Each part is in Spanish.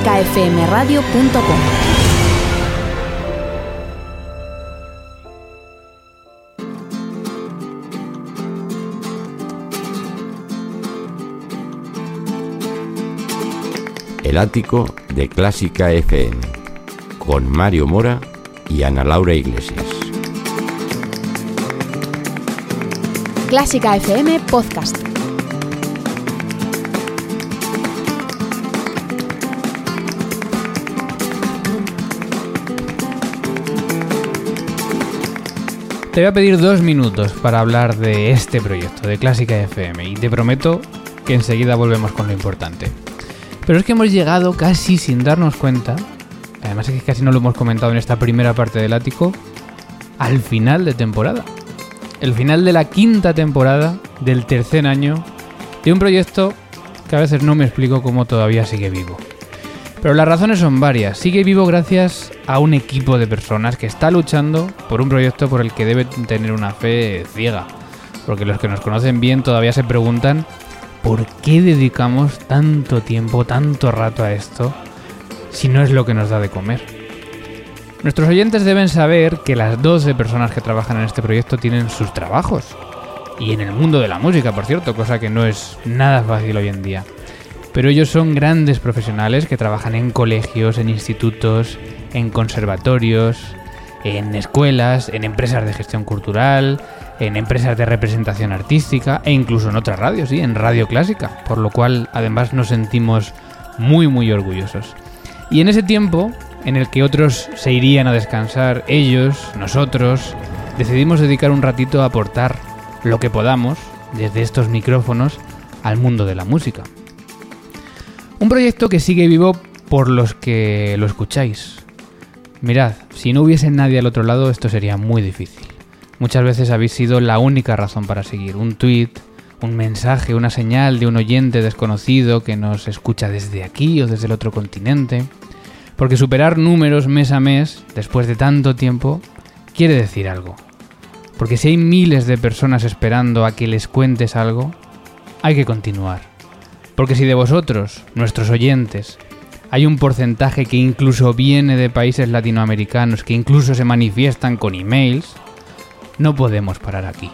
clásicafmradio.com. El ático de Clásica FM con Mario Mora y Ana Laura Iglesias. Clásica FM Podcast. Te voy a pedir dos minutos para hablar de este proyecto, de Clásica FM, y te prometo que enseguida volvemos con lo importante. Pero es que hemos llegado casi sin darnos cuenta, además es que casi no lo hemos comentado en esta primera parte del ático, al final de temporada. El final de la quinta temporada del tercer año de un proyecto que a veces no me explico cómo todavía sigue vivo. Pero las razones son varias. Sigue vivo gracias a un equipo de personas que está luchando por un proyecto por el que debe tener una fe ciega. Porque los que nos conocen bien todavía se preguntan por qué dedicamos tanto tiempo, tanto rato a esto, si no es lo que nos da de comer. Nuestros oyentes deben saber que las 12 personas que trabajan en este proyecto tienen sus trabajos. Y en el mundo de la música, por cierto, cosa que no es nada fácil hoy en día pero ellos son grandes profesionales que trabajan en colegios, en institutos, en conservatorios, en escuelas, en empresas de gestión cultural, en empresas de representación artística e incluso en otras radios, sí, en radio clásica, por lo cual además nos sentimos muy muy orgullosos. Y en ese tiempo, en el que otros se irían a descansar, ellos, nosotros, decidimos dedicar un ratito a aportar lo que podamos desde estos micrófonos al mundo de la música. Un proyecto que sigue vivo por los que lo escucháis. Mirad, si no hubiese nadie al otro lado esto sería muy difícil. Muchas veces habéis sido la única razón para seguir. Un tweet, un mensaje, una señal de un oyente desconocido que nos escucha desde aquí o desde el otro continente. Porque superar números mes a mes, después de tanto tiempo, quiere decir algo. Porque si hay miles de personas esperando a que les cuentes algo, hay que continuar. Porque si de vosotros, nuestros oyentes, hay un porcentaje que incluso viene de países latinoamericanos, que incluso se manifiestan con emails, no podemos parar aquí.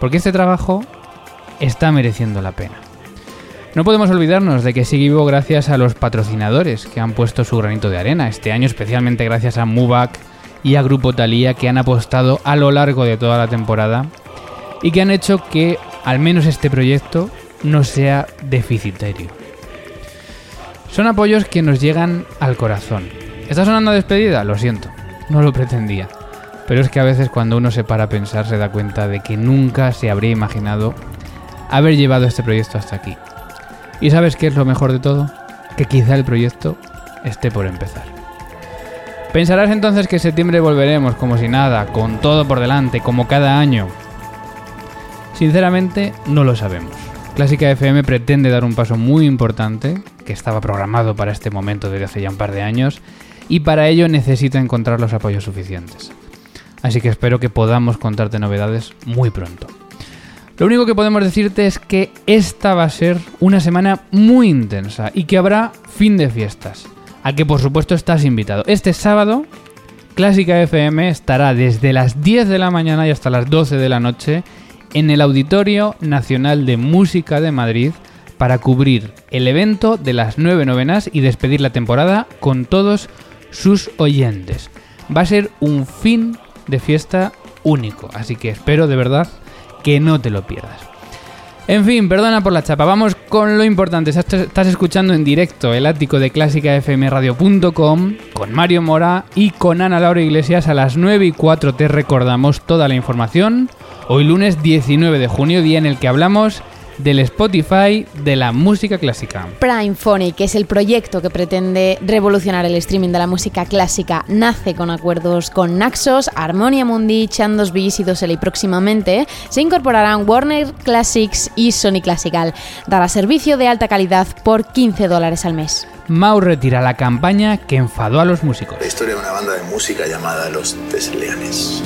Porque este trabajo está mereciendo la pena. No podemos olvidarnos de que sigue vivo gracias a los patrocinadores que han puesto su granito de arena, este año especialmente gracias a Mubac y a Grupo Talía que han apostado a lo largo de toda la temporada y que han hecho que al menos este proyecto no sea deficitario. Son apoyos que nos llegan al corazón. ¿Está sonando despedida? Lo siento, no lo pretendía. Pero es que a veces cuando uno se para a pensar se da cuenta de que nunca se habría imaginado haber llevado este proyecto hasta aquí. ¿Y sabes qué es lo mejor de todo? Que quizá el proyecto esté por empezar. Pensarás entonces que en septiembre volveremos como si nada, con todo por delante, como cada año. Sinceramente, no lo sabemos. Clásica FM pretende dar un paso muy importante, que estaba programado para este momento desde hace ya un par de años, y para ello necesita encontrar los apoyos suficientes. Así que espero que podamos contarte novedades muy pronto. Lo único que podemos decirte es que esta va a ser una semana muy intensa y que habrá fin de fiestas, al que por supuesto estás invitado. Este sábado, Clásica FM estará desde las 10 de la mañana y hasta las 12 de la noche en el Auditorio Nacional de Música de Madrid para cubrir el evento de las nueve novenas y despedir la temporada con todos sus oyentes. Va a ser un fin de fiesta único, así que espero de verdad que no te lo pierdas. En fin, perdona por la chapa, vamos con lo importante. Estás escuchando en directo el ático de clásicafmradio.com con Mario Mora y con Ana Laura Iglesias a las 9 y 4 te recordamos toda la información Hoy lunes 19 de junio, día en el que hablamos del Spotify de la música clásica. Prime Phonic es el proyecto que pretende revolucionar el streaming de la música clásica. Nace con acuerdos con Naxos, Harmonia Mundi, Chandos Beats y Dosel y próximamente se incorporarán Warner Classics y Sony Classical. Dará servicio de alta calidad por 15 dólares al mes. Mau retira la campaña que enfadó a los músicos. La historia de una banda de música llamada Los Desleanes.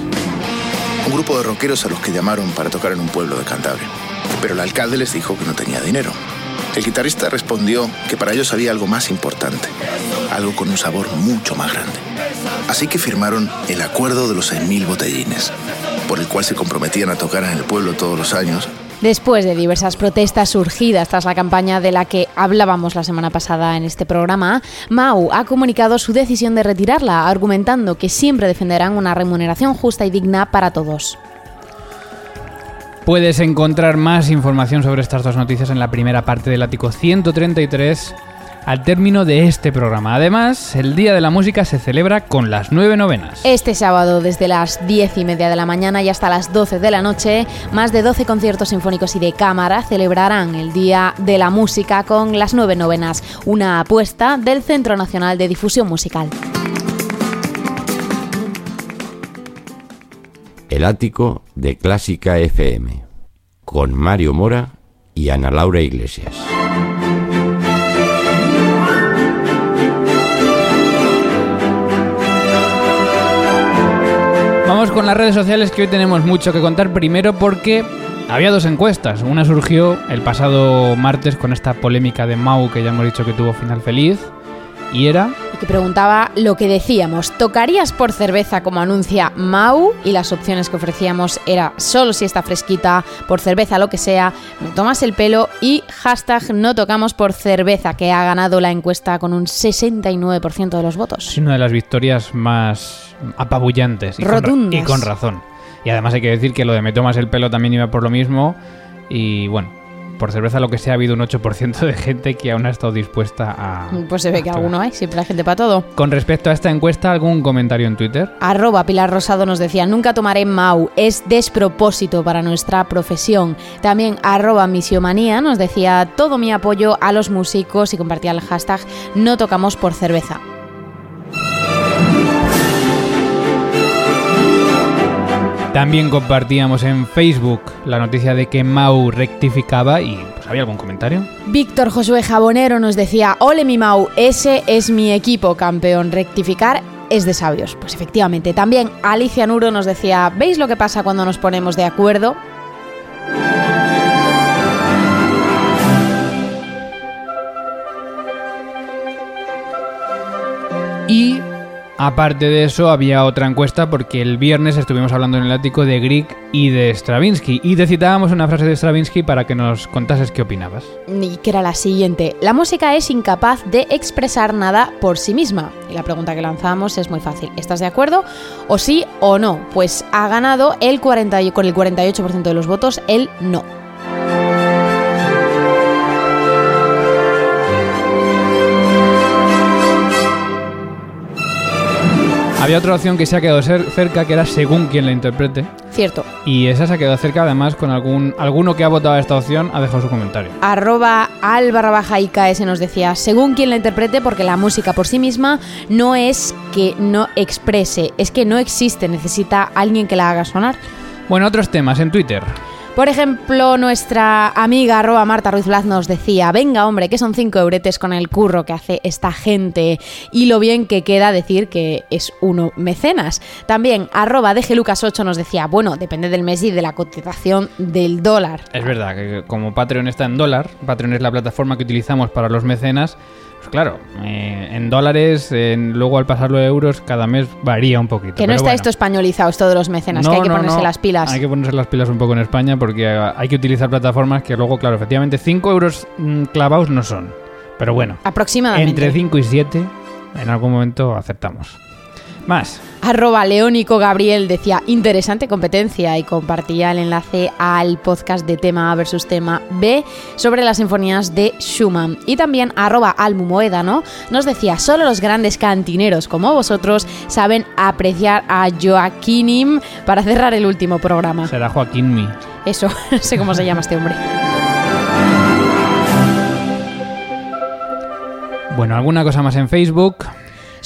Un grupo de rockeros a los que llamaron para tocar en un pueblo de Cantabria. Pero el alcalde les dijo que no tenía dinero. El guitarrista respondió que para ellos había algo más importante, algo con un sabor mucho más grande. Así que firmaron el acuerdo de los 6.000 botellines, por el cual se comprometían a tocar en el pueblo todos los años Después de diversas protestas surgidas tras la campaña de la que hablábamos la semana pasada en este programa, Mau ha comunicado su decisión de retirarla, argumentando que siempre defenderán una remuneración justa y digna para todos. Puedes encontrar más información sobre estas dos noticias en la primera parte del ático 133 al término de este programa. Además, el Día de la Música se celebra con las nueve novenas. Este sábado, desde las diez y media de la mañana y hasta las 12 de la noche, más de 12 conciertos sinfónicos y de cámara celebrarán el Día de la Música con las nueve novenas, una apuesta del Centro Nacional de Difusión Musical. El ático de Clásica FM, con Mario Mora y Ana Laura Iglesias. Con las redes sociales que hoy tenemos mucho que contar. Primero porque había dos encuestas. Una surgió el pasado martes con esta polémica de Mau que ya hemos dicho que tuvo final feliz. Y era Y que preguntaba lo que decíamos, ¿tocarías por cerveza como anuncia Mau? Y las opciones que ofrecíamos era solo si está fresquita, por cerveza lo que sea, me tomas el pelo y hashtag no tocamos por cerveza, que ha ganado la encuesta con un 69% de los votos. es una de las victorias más apabullantes. Y con Rotundas. y con razón. Y además hay que decir que lo de me tomas el pelo también iba por lo mismo. Y bueno, por cerveza lo que sea ha habido un 8% de gente que aún ha estado dispuesta a... Pues se ve que alguno hay, siempre hay gente para todo. Con respecto a esta encuesta, ¿algún comentario en Twitter? Arroba Pilar Rosado nos decía, nunca tomaré Mau, es despropósito para nuestra profesión. También arroba Misiomanía nos decía, todo mi apoyo a los músicos y compartía el hashtag no tocamos por cerveza. También compartíamos en Facebook la noticia de que Mau rectificaba y pues había algún comentario. Víctor Josué Jabonero nos decía, ole mi Mau, ese es mi equipo campeón, rectificar es de sabios. Pues efectivamente, también Alicia Nuro nos decía, ¿veis lo que pasa cuando nos ponemos de acuerdo? Y aparte de eso había otra encuesta porque el viernes estuvimos hablando en el ático de Grieg y de Stravinsky y te citábamos una frase de Stravinsky para que nos contases qué opinabas. y que era la siguiente. La música es incapaz de expresar nada por sí misma. Y la pregunta que lanzamos es muy fácil. ¿Estás de acuerdo? ¿O sí o no? Pues ha ganado el 40, y- con el 48% de los votos el no. Había otra opción que se ha quedado cer- cerca que era según quien la interprete Cierto. y esa se ha quedado cerca además con algún alguno que ha votado a esta opción ha dejado su comentario. Arroba al barra baja IKS nos decía, según quien la interprete, porque la música por sí misma no es que no exprese, es que no existe, necesita alguien que la haga sonar. Bueno, otros temas en Twitter. Por ejemplo, nuestra amiga arroba Marta Ruiz Blaz nos decía, venga hombre, que son cinco euretes con el curro que hace esta gente y lo bien que queda decir que es uno mecenas. También arroba DGLucas8 nos decía, bueno, depende del mes y de la cotización del dólar. Es verdad que como Patreon está en dólar, Patreon es la plataforma que utilizamos para los mecenas, pues claro, eh, en dólares, en- luego al pasarlo a euros, cada mes varía un poquito. Que no pero está bueno. esto españolizado, esto de los mecenas, No, que hay que no, ponerse no. las pilas. Hay que ponerse las pilas un poco en España porque eh, hay que utilizar plataformas que luego, claro, efectivamente 5 euros mm, clavados no son. Pero bueno, Aproximadamente. entre 5 y 7 en algún momento aceptamos. Más. Arroba Leónico Gabriel decía interesante competencia y compartía el enlace al podcast de tema A versus tema B sobre las sinfonías de Schumann. Y también arroba Almumoedano nos decía solo los grandes cantineros como vosotros saben apreciar a Joaquinim para cerrar el último programa. Será Joaquín Mi. Eso, no sé cómo se llama este hombre. Bueno, alguna cosa más en Facebook.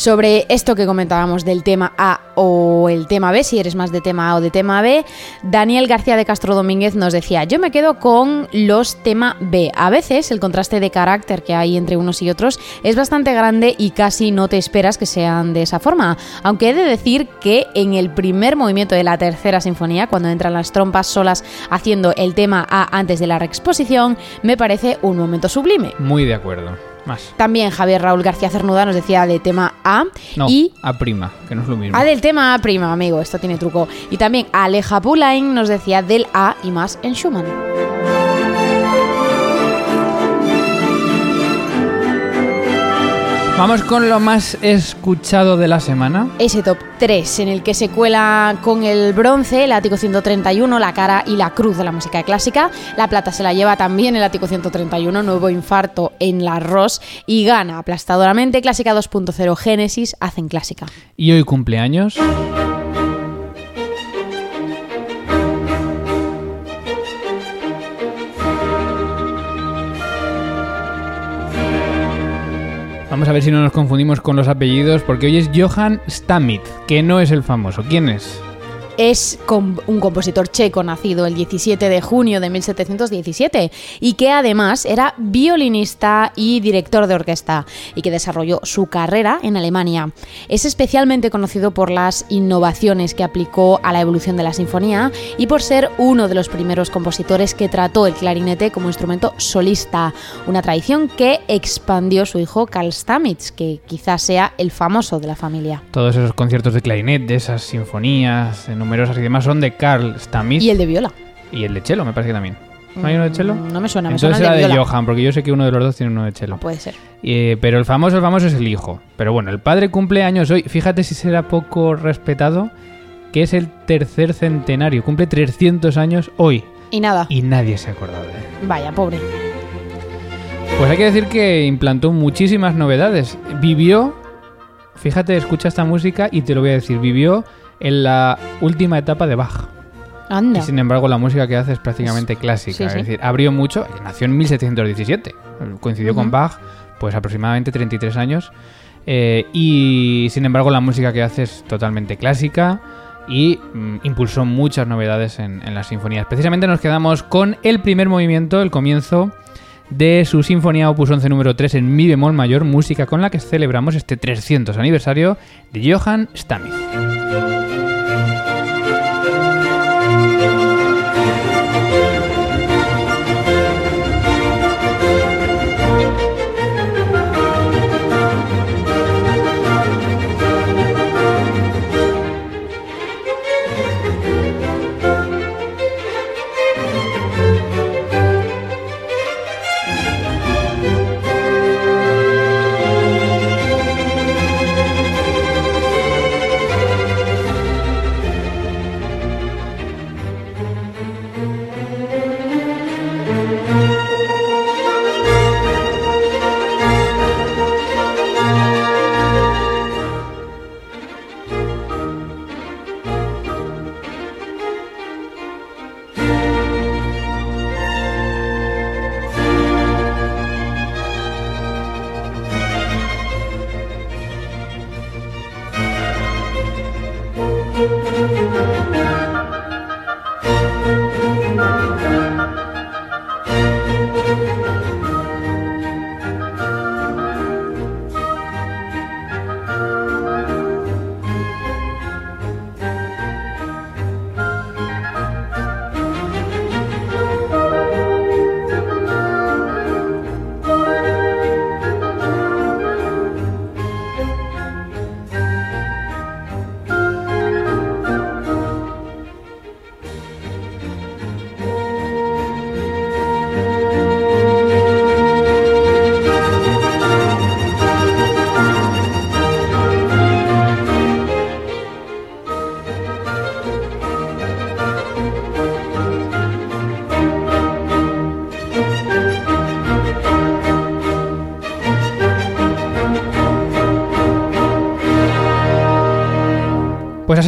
Sobre esto que comentábamos del tema A o el tema B, si eres más de tema A o de tema B, Daniel García de Castro Domínguez nos decía, yo me quedo con los tema B. A veces el contraste de carácter que hay entre unos y otros es bastante grande y casi no te esperas que sean de esa forma. Aunque he de decir que en el primer movimiento de la tercera sinfonía, cuando entran las trompas solas haciendo el tema A antes de la reexposición, me parece un momento sublime. Muy de acuerdo. Más. También Javier Raúl García Cernuda nos decía de tema A No, y A prima, que no es lo mismo. A del tema A prima, amigo, esto tiene truco. Y también Aleja Pulain nos decía del A y más en Schumann. Vamos con lo más escuchado de la semana. Ese top 3 en el que se cuela con el bronce el ático 131, la cara y la cruz de la música clásica. La plata se la lleva también el ático 131, nuevo infarto en la Ross y gana aplastadoramente Clásica 2.0 Génesis hacen clásica. Y hoy cumpleaños. Vamos a ver si no nos confundimos con los apellidos, porque hoy es Johann Stamit, que no es el famoso. ¿Quién es? Es un compositor checo nacido el 17 de junio de 1717 y que además era violinista y director de orquesta y que desarrolló su carrera en Alemania. Es especialmente conocido por las innovaciones que aplicó a la evolución de la sinfonía y por ser uno de los primeros compositores que trató el clarinete como instrumento solista, una tradición que expandió su hijo Karl Stamitz, que quizás sea el famoso de la familia. Todos esos conciertos de clarinet, de esas sinfonías eh, numerosas y demás son de Karl Stamitz Y el de viola. y el de cello, me parece que también. ¿No hay uno de cello? Mm, No me suena, me Entonces suena era el de de viola. Johann, porque yo sé que uno de los dos tiene uno de cello. Puede ser. Eh, pero el famoso, el famoso es el hijo. Pero bueno, el padre cumple años hoy. Fíjate si será poco respetado, que es el tercer centenario. Cumple 300 años hoy. Y nada. Y nadie se ha acordado de él. Vaya, pobre. Pues hay que decir que implantó muchísimas novedades. Vivió, fíjate, escucha esta música y te lo voy a decir, vivió en la última etapa de Bach. Anda. Y sin embargo, la música que hace es prácticamente clásica. sí, es decir, abrió mucho. Nació en 1717. Coincidió con. Bach, pues aproximadamente 33 años. Eh, y sin embargo, la música que hace es totalmente clásica. Y mm, impulsó muchas novedades en, en las sinfonías. Precisamente nos quedamos con el primer movimiento, el comienzo de su sinfonía opus 11 número 3 en mi bemol mayor, música con la que celebramos este 300 aniversario de Johann Stamitz.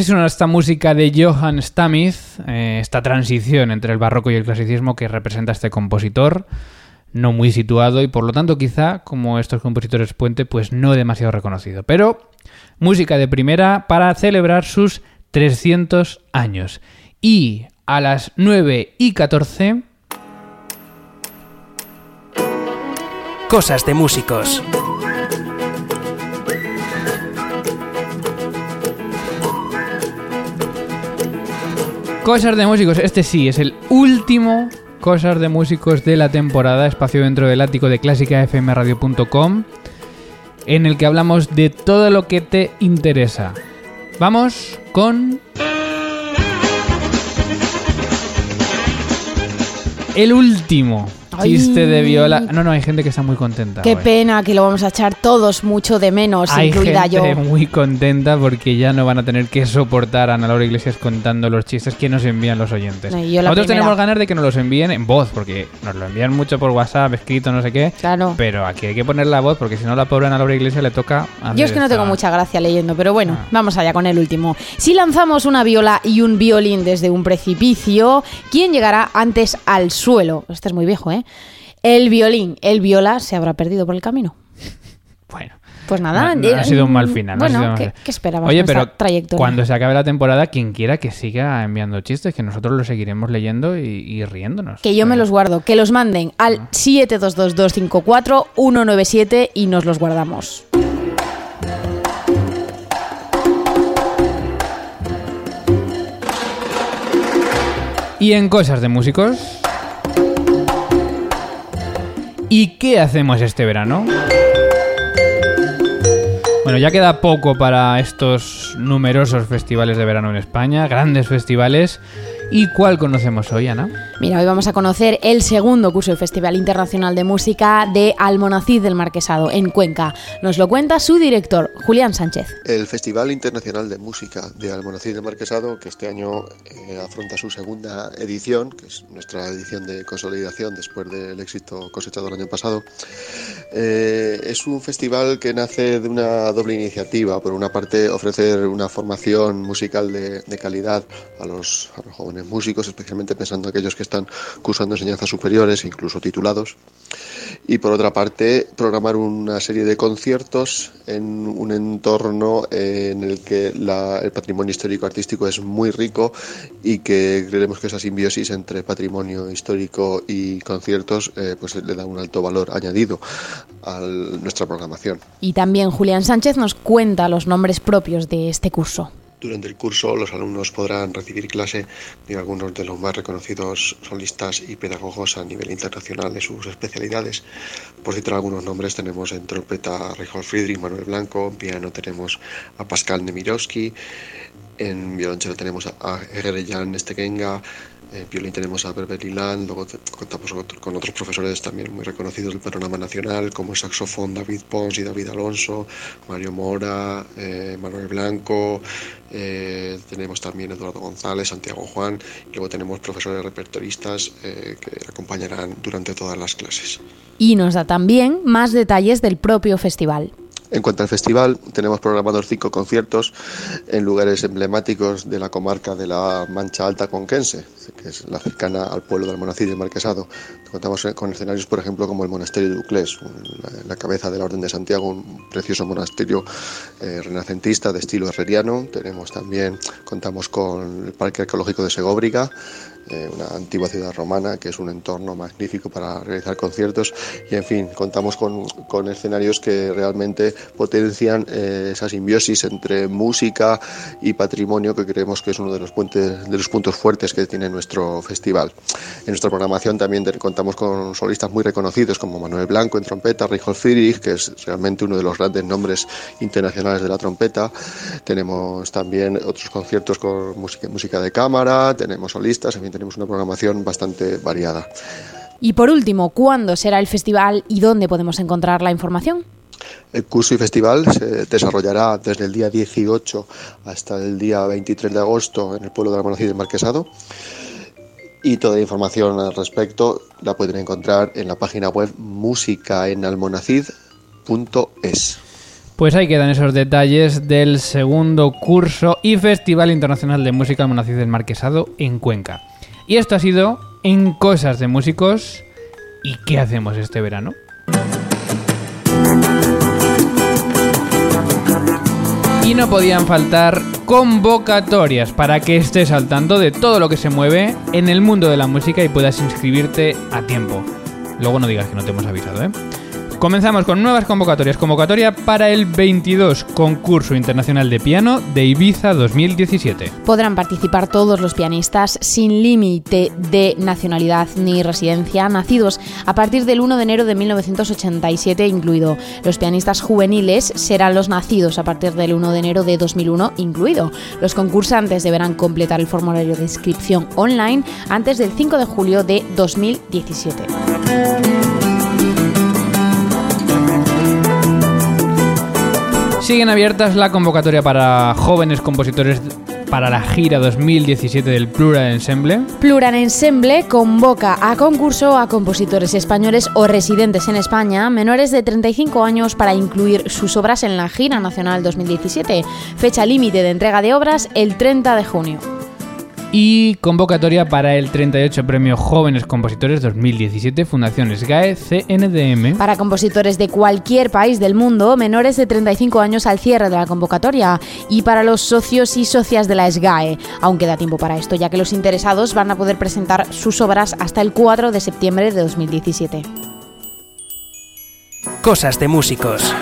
Esta música de Johann Stamitz, eh, esta transición entre el barroco y el clasicismo que representa este compositor, no muy situado y por lo tanto quizá, como estos compositores puente, pues no demasiado reconocido. Pero música de primera para celebrar sus 300 años. Y a las 9 y 14... Cosas de músicos. Cosas de músicos, este sí, es el último Cosas de músicos de la temporada, espacio dentro del ático de clásicafmradio.com, en el que hablamos de todo lo que te interesa. Vamos con... El último chiste de viola. No, no, hay gente que está muy contenta. Qué hoy. pena que lo vamos a echar todos mucho de menos, Hay incluida gente yo. muy contenta porque ya no van a tener que soportar a Ana Laura Iglesias contando los chistes que nos envían los oyentes. Nosotros primera. tenemos ganas de que nos los envíen en voz, porque nos lo envían mucho por WhatsApp, escrito, no sé qué. Claro. Pero aquí hay que poner la voz porque si no la pobre Ana Laura Iglesias le toca... Yo es que no tengo mucha gracia leyendo, pero bueno, Ah. vamos allá con el último. Si lanzamos una viola y un violín desde un precipicio, ¿quién llegará antes al suelo? Este es muy viejo, ¿eh? El violín, el viola se habrá perdido por el camino. Bueno. Pues nada, No, no ha sido un mal final. Bueno, ¿qué, qué esperabas Oye, pero trayectoria? cuando se acabe la temporada, quien quiera que siga enviando chistes, que nosotros los seguiremos leyendo y, y riéndonos. Que yo me Eh, los guardo, que los manden Ah. al 722254197 y nos los guardamos. Y en cosas de músicos. ¿Y qué hacemos este verano? Bueno, ya queda poco para estos numerosos festivales de verano en España, grandes festivales. ¿Y cuál conocemos hoy, Ana? Mira, hoy vamos a conocer el segundo curso del Festival Internacional de Música de Almonacid del Marquesado, en Cuenca. Nos lo cuenta su director, Julián Sánchez. El Festival Internacional de Música de Almonacid de Marquesado, que este año eh, afronta su segunda edición, que es nuestra edición de consolidación después del éxito cosechado el año pasado, eh, es un festival que nace de una doble iniciativa. Por una parte, ofrecer una formación musical de, de calidad a los, a los jóvenes músicos, especialmente pensando en aquellos que están cursando enseñanzas superiores, incluso titulados y por otra parte programar una serie de conciertos en un entorno eh, en el que la- el patrimonio histórico artístico es muy rico y que creemos que esa simbiosis entre patrimonio histórico y conciertos eh, pues le da un alto valor añadido a nuestra programación. Y también Julián Sánchez nos cuenta los nombres propios de este curso. Durante el curso los alumnos podrán recibir clase de algunos de los más reconocidos solistas y pedagogos a nivel internacional de sus especialidades. Por citar algunos nombres tenemos en trompeta a Reinhold Friedrich, Manuel Blanco, en piano tenemos a Pascal Nemirovsky, en violonchelo tenemos a Eger Jan Stegenga, en violín tenemos a Berberi Land, luego contamos con otro- con otros profesores también muy reconocidos del panorama nacional, como el saxofón David Pons y David Alonso, Mario Mora, eh, Manuel Blanco, eh, tenemos también Eduardo González, Santiago Juan, y luego tenemos profesores repertoristas eh, que acompañarán durante todas las clases. Y nos da también más detalles del propio festival. En cuanto al festival, tenemos programados cinco conciertos en lugares emblemáticos de la comarca de la Mancha Alta Conquense, que es la cercana al pueblo de Almonacid y Marquesado. Contamos con escenarios, por ejemplo, como el Monasterio de Uclés, la cabeza de la Orden de Santiago, un precioso monasterio eh, renacentista de estilo herreriano. Tenemos también, contamos con el Parque Arqueológico de Segóbriga, eh, una antigua ciudad romana que es un entorno magnífico para realizar conciertos. Y en fin contamos con, con escenarios que realmente potencian eh, esa simbiosis entre música y patrimonio que creemos que es uno de los puentes de los puntos fuertes que tiene nuestro festival. En nuestra programación también contamos con solistas muy reconocidos como Manuel Blanco en trompeta Reinhold Friedrich que es realmente uno de los grandes nombres internacionales de la trompeta. Tenemos también otros conciertos con música, música de cámara tenemos solistas en fin tenemos una programación bastante variada Y por último, ¿cuándo será el festival y dónde podemos encontrar la información? El curso y festival se desarrollará desde el día 18 hasta el día 23 de agosto en el pueblo de Almonacid del Marquesado. Y toda la información al respecto la pueden encontrar en la página web musicaenalmonacid.es. Pues ahí quedan esos detalles del segundo curso y Festival Internacional de Música Almonacid del Marquesado en Cuenca. Y esto ha sido En Cosas de Músicos. ¿Y qué hacemos este verano? Y no podían faltar convocatorias para que estés al tanto de todo lo que se mueve en el mundo de la música y puedas inscribirte a tiempo. Luego no digas que no te hemos avisado, ¿eh? Comenzamos con nuevas convocatorias. Convocatoria para el 22 Concurso Internacional de Piano de Ibiza 2017. Podrán participar todos los pianistas sin límite de nacionalidad ni residencia, nacidos a partir del 1 de enero de 1987 incluido. Los pianistas juveniles serán los nacidos a partir del 1 de enero de 2001 incluido. Los concursantes deberán completar el formulario de inscripción online antes del 5 de julio de 2017. Siguen abiertas la convocatoria para jóvenes compositores para la gira 2017 del Plural Ensemble. Plural Ensemble convoca a concurso a compositores españoles o residentes en España menores de 35 años para incluir sus obras en la gira nacional 2017. Fecha límite de entrega de obras el 30 de junio y convocatoria para el 38 Premio Jóvenes Compositores 2017 Fundación SGAE CNDM. Para compositores de cualquier país del mundo menores de 35 años al cierre de la convocatoria y para los socios y socias de la SGAE. Aún queda tiempo para esto, ya que los interesados van a poder presentar sus obras hasta el 4 de septiembre de 2017. Cosas de músicos.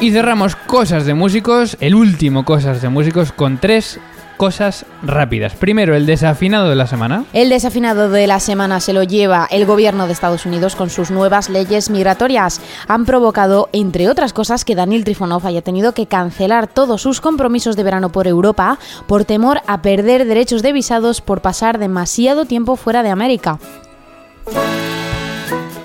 Y cerramos Cosas de Músicos, el último Cosas de Músicos, con tres cosas rápidas. Primero, el desafinado de la semana. El desafinado de la semana se lo lleva el gobierno de Estados Unidos con sus nuevas leyes migratorias. Han provocado, entre otras cosas, que Daniel Trifonov haya tenido que cancelar todos sus compromisos de verano por Europa por temor a perder derechos de visados por pasar demasiado tiempo fuera de América.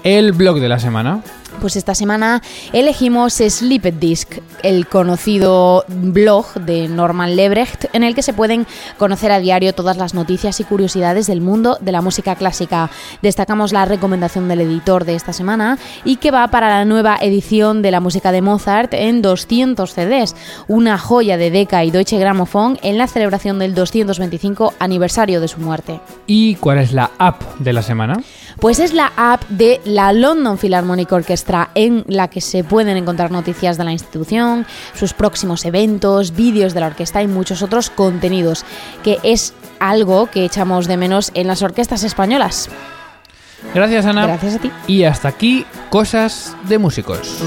El blog de la semana. Pues esta semana elegimos Sleeped Disc, el conocido blog de Norman Lebrecht, en el que se pueden conocer a diario todas las noticias y curiosidades del mundo de la música clásica. Destacamos la recomendación del editor de esta semana y que va para la nueva edición de la música de Mozart en 200 CDs, una joya de Decca y Deutsche Grammophon en la celebración del 225 aniversario de su muerte. ¿Y cuál es la app de la semana? Pues es la app de la London Philharmonic Orchestra en la que se pueden encontrar noticias de la institución, sus próximos eventos, vídeos de la orquesta y muchos otros contenidos, que es algo que echamos de menos en las orquestas españolas. Gracias Ana. Gracias a ti. Y hasta aquí, cosas de músicos.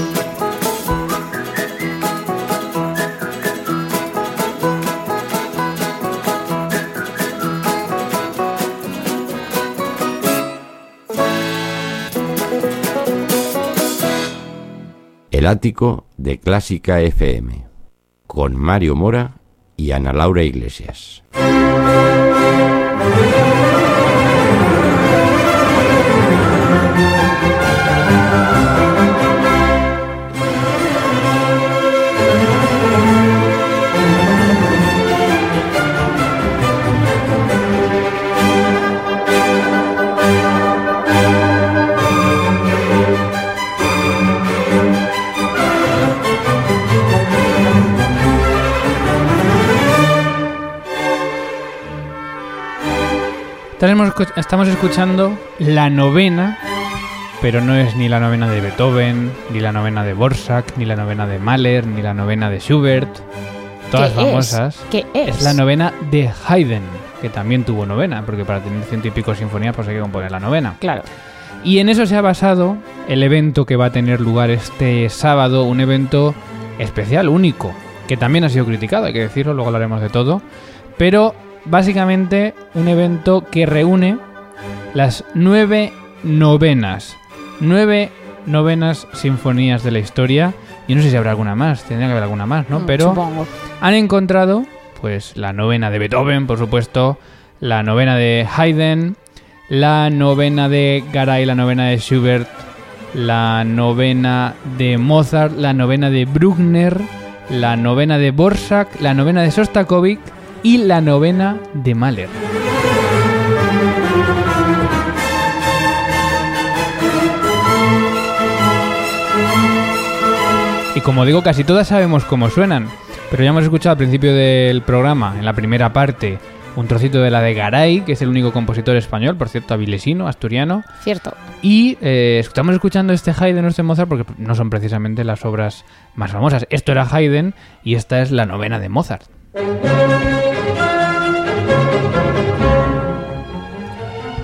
El ático de Clásica FM, con Mario Mora y Ana Laura Iglesias. Estamos escuchando la novena, pero no es ni la novena de Beethoven, ni la novena de Borsak, ni la novena de Mahler, ni la novena de Schubert, todas famosas. ¿Qué es? Es la novena de Haydn, que también tuvo novena, porque para tener ciento y pico sinfonías pues hay que componer la novena. Claro. Y en eso se ha basado el evento que va a tener lugar este sábado, un evento especial, único, que también ha sido criticado, hay que decirlo, luego hablaremos de todo, pero básicamente un evento que reúne las nueve novenas. Nueve novenas sinfonías de la historia. Y no sé si habrá alguna más, tendría que haber alguna más, ¿no? Mm, Pero Supongo. han encontrado, pues, la novena de Beethoven, por supuesto, la novena de Haydn, la novena de Garay, la novena de Schubert, la novena de Mozart, la novena de Bruckner, la novena de Borsak, la novena de Sostakovich y la novena de Mahler. Y como digo, casi todas sabemos cómo suenan, pero ya hemos escuchado al principio del programa, en la primera parte, un trocito de la de Garay, que es el único compositor español, por cierto, avilesino, asturiano. Cierto. Y eh, estamos escuchando este Haydn, este Mozart, porque no son precisamente las obras más famosas. Esto era Haydn y esta es la novena de Mozart.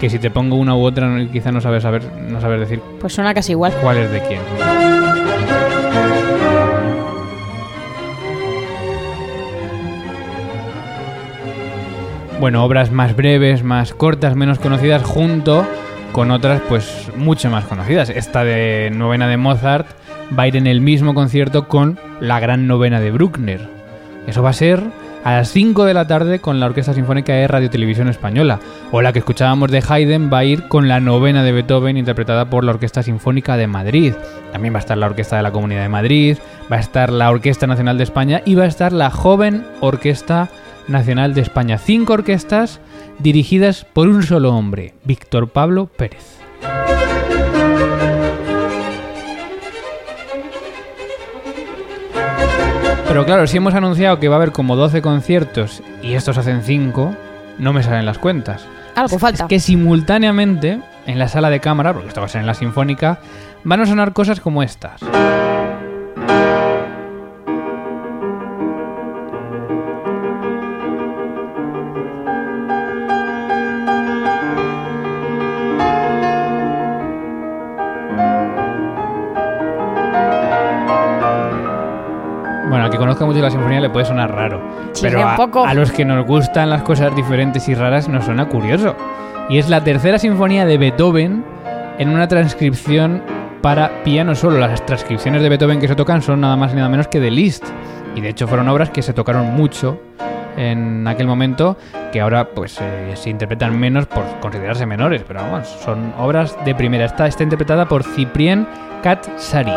Que si te pongo una u otra, quizá no sabes, saber, no sabes decir Pues suena casi igual. cuál es de quién. Bueno, obras más breves, más cortas, menos conocidas, junto con otras pues mucho más conocidas. Esta de novena de Mozart va a ir en el mismo concierto con la gran novena de Bruckner. Eso va a ser a las 5 de la tarde con la Orquesta Sinfónica de Radio Televisión Española. O la que escuchábamos de Haydn va a ir con la novena de Beethoven interpretada por la Orquesta Sinfónica de Madrid. También va a estar la Orquesta de la Comunidad de Madrid, va a estar la Orquesta Nacional de España y va a estar la Joven Orquesta Nacional de España. Cinco orquestas dirigidas por un solo hombre, Víctor Pablo Pérez. Pero claro, si hemos anunciado que va a haber como 12 conciertos y estos hacen 5, no me salen las cuentas. Algo falta. Es que simultáneamente, en la sala de cámara, porque esto va a ser en la Sinfónica, van a sonar cosas como estas. Sinfonía le puede sonar raro. Pero a, poco. a los que nos gustan las cosas diferentes y raras nos suena curioso. Y es la tercera sinfonía de Beethoven en una transcripción para piano solo. Las transcripciones de Beethoven que se tocan son nada más y nada menos que de Liszt. Y de hecho fueron obras que se tocaron mucho en aquel momento, que ahora pues eh, se interpretan menos por considerarse menores, pero vamos, son obras de primera. Esta está interpretada por Ciprien Katsaris.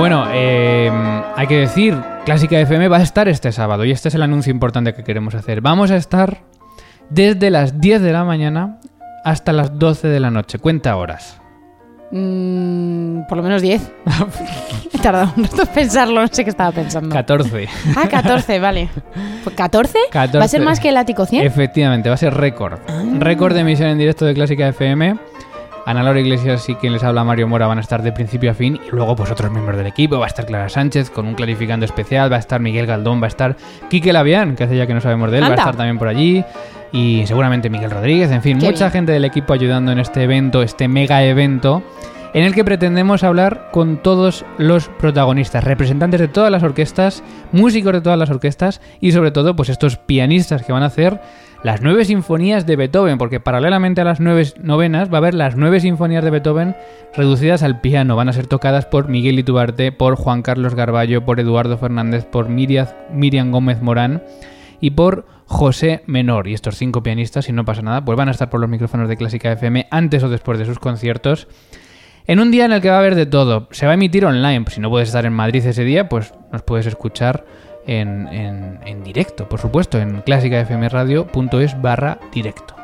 Bueno, eh, hay que decir, Clásica FM va a estar este sábado y este es el anuncio importante que queremos hacer. Vamos a estar desde las 10 de la mañana hasta las 12 de la noche. Cuenta horas. Mm, por lo menos 10. He tardado un rato en pensarlo, no sé qué estaba pensando. 14. Ah, 14, vale. Pues, ¿14? ¿Va a ser 14. más que el ático 100? Efectivamente, va a ser récord. Ah. Récord de emisión en directo de Clásica FM. Ana Laura Iglesias y quien les habla Mario Mora van a estar de principio a fin. Y luego pues otros miembros del equipo. Va a estar Clara Sánchez con un clarificando especial, va a estar Miguel Galdón, va a estar Quique Labián, que hace ya que no sabemos de él, va a estar también por allí. Y seguramente Miguel Rodríguez, en fin, Qué mucha bien. gente del equipo ayudando en este evento, este mega evento en el que pretendemos hablar con todos los protagonistas, representantes de todas las orquestas, músicos de todas las orquestas y sobre todo pues estos pianistas que van a hacer las nueve sinfonías de Beethoven, porque paralelamente a las nueve novenas va a haber las nueve sinfonías de Beethoven reducidas al piano, van a ser tocadas por Miguel Itubarte, por Juan Carlos Garballo, por Eduardo Fernández, por Miriam, Gómez Morán y por José Menor. Y estos cinco pianistas, si no pasa nada, pues van a estar por los micrófonos de Clásica FM antes o después de sus conciertos. En un día en el que va a haber de todo. Se va a emitir online. Si no puedes estar en Madrid ese día, pues nos puedes escuchar en, en- en directo, por supuesto, en clásicafmradio.es barra directo.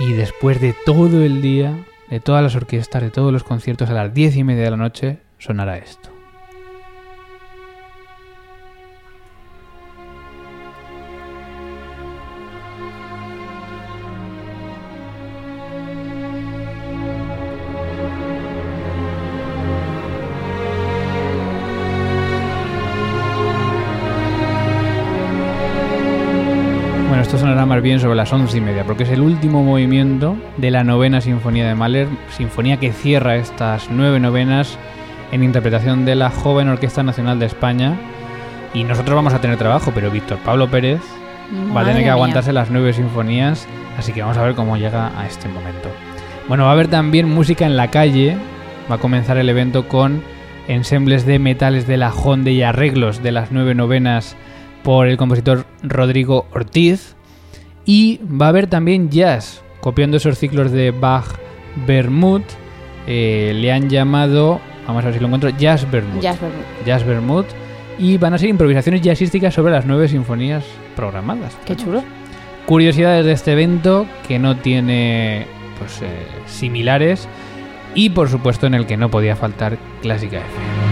Y después de todo el día, de todas las orquestas, de todos los conciertos, a las diez y media de la noche, sonará esto. Bien sobre las once y media, porque es el último movimiento de la novena sinfonía de Mahler, sinfonía que cierra estas nueve novenas en interpretación de la joven Orquesta Nacional de España. Y nosotros vamos a tener trabajo, pero Víctor Pablo Pérez va a tener que mía. aguantarse las nueve sinfonías, así que vamos a ver cómo llega a este momento. Bueno, va a haber también música en la calle, va a comenzar el evento con ensembles de metales de la Honda y arreglos de las nueve novenas por el compositor Rodrigo Ortiz. Y va a haber también jazz, copiando esos ciclos de Bach Bermud. eh, le han llamado, vamos a ver si lo encuentro, Jazz Bermud. Ya es verdad. Jazz Bermud. Y van a ser improvisaciones jazzísticas sobre las nueve sinfonías programadas. Qué chulo. Curiosidades de este evento que no tiene pues eh, similares y por supuesto en el que no podía faltar Clásica FM.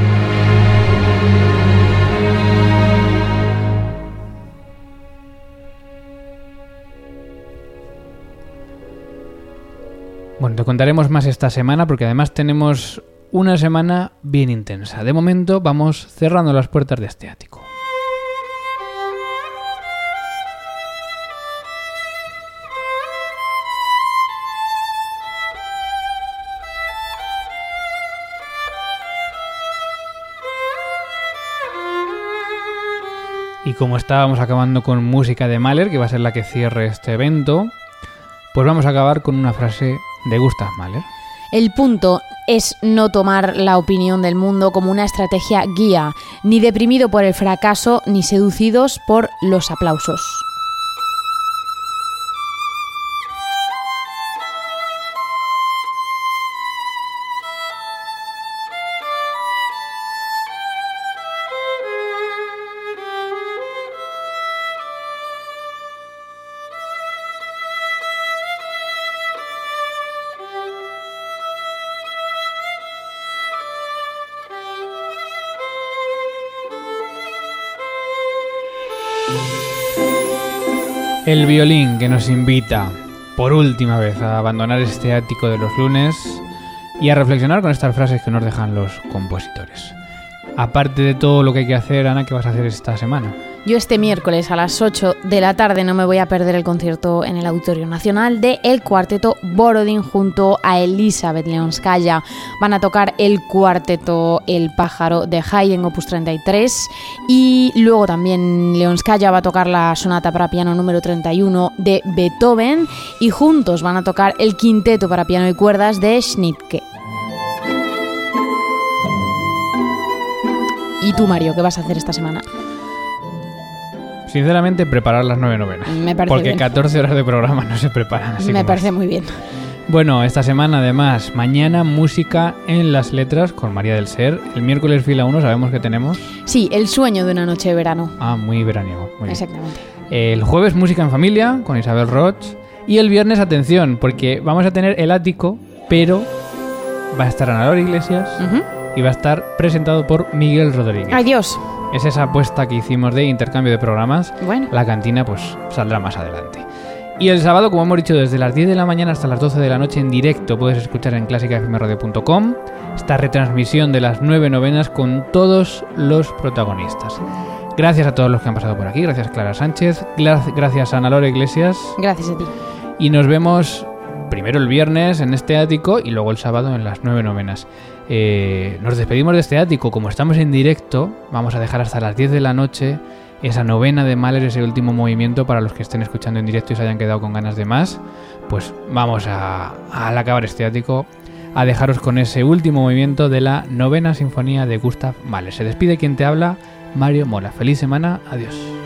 Bueno, te contaremos más esta semana porque además tenemos una semana bien intensa. De momento vamos cerrando las puertas de este ático. Y como estábamos acabando con música de Mahler, que va a ser la que cierre este evento, pues vamos a acabar con una frase de Gustav Mahler. El punto es no tomar la opinión del mundo como una estrategia guía, ni deprimido por el fracaso, ni seducidos por los aplausos. El violín que nos invita por última vez a abandonar este ático de los lunes y a reflexionar con estas frases que nos dejan los compositores. Aparte de todo lo que hay que hacer, Ana, ¿qué vas a hacer esta semana? Yo este miércoles a las 8 de la tarde no me voy a perder el concierto en el Auditorio Nacional de El Cuarteto Borodín junto a Elizabeth Leonskaya. Van a tocar el cuarteto El Pájaro de Haydn Opus 33 y luego también Leonskaya va a tocar la sonata para piano número 31 de Beethoven y juntos van a tocar el quinteto para piano y cuerdas de Schnittke. ¿Y tú, Mario, qué vas a hacer esta semana? Sinceramente, preparar las nueve novenas. Me parece Porque bien. 14 horas de programa no se preparan así. Me parece es. muy bien. Bueno, esta semana además, mañana música en las letras con María del Ser. El miércoles fila 1 sabemos que tenemos. Sí, el sueño de una noche de verano. Ah, muy veraniego. Muy bien. Exactamente. El jueves música en familia con Isabel Roch. Y el viernes, atención, porque vamos a tener el ático, pero va a estar Ana Laura Iglesias Ujú. Y va a estar presentado por Miguel Rodríguez. Adiós. Es esa apuesta que hicimos de intercambio de programas. Bueno. La cantina pues saldrá más adelante. Y el sábado, como hemos dicho, desde las 10 de la mañana hasta las 12 de la noche en directo puedes escuchar en clásicafmradio.com esta retransmisión de las nueve novenas con todos los protagonistas. Gracias a todos los que han pasado por aquí, gracias Clara Sánchez, gra- gracias a Ana Laura Iglesias Gracias a ti. y nos vemos primero el viernes en este ático y luego el sábado en las nueve novenas. Eh, nos despedimos de este ático, como estamos en directo, vamos a dejar hasta las 10 de la noche esa novena de Mahler, ese último movimiento para los que estén escuchando en directo y se hayan quedado con ganas de más. Pues vamos a, al acabar este ático a dejaros con ese último movimiento de la novena sinfonía de Gustav Mahler. Se despide quien te habla, Mario Mola. Feliz semana, adiós.